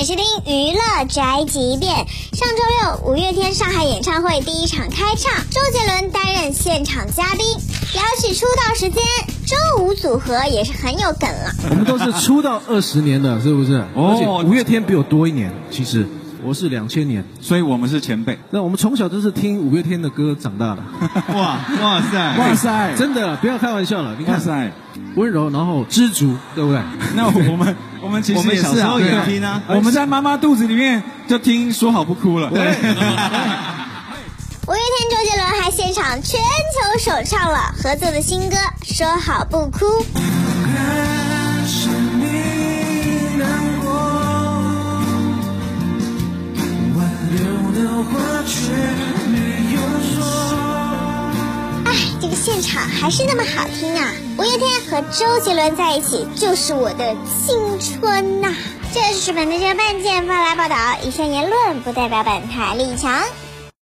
欢收听娱乐宅急便。上周六，五月天上海演唱会第一场开唱，周杰伦担任现场嘉宾。聊起出道时间，周五组合也是很有梗了。我们都是出道二十年的，是不是？而且五月天比我多一年，其实我是两千年，所以我们是前辈。那我们从小都是听五月天的歌长大的。哇哇塞 哇塞，真的不要开玩笑了。你看，塞，温柔，然后知足，对不对？那我们我们其实也小时候也听啊，我们在妈妈肚子里面就听说好不哭了。对。五月天周杰伦还现场全球首唱了合作的新歌《说好不哭》。哎，场还是那么好听啊！五月天和周杰伦在一起就是我的青春呐！这是本台这个半件发来报道，以上言论不代表本台立场。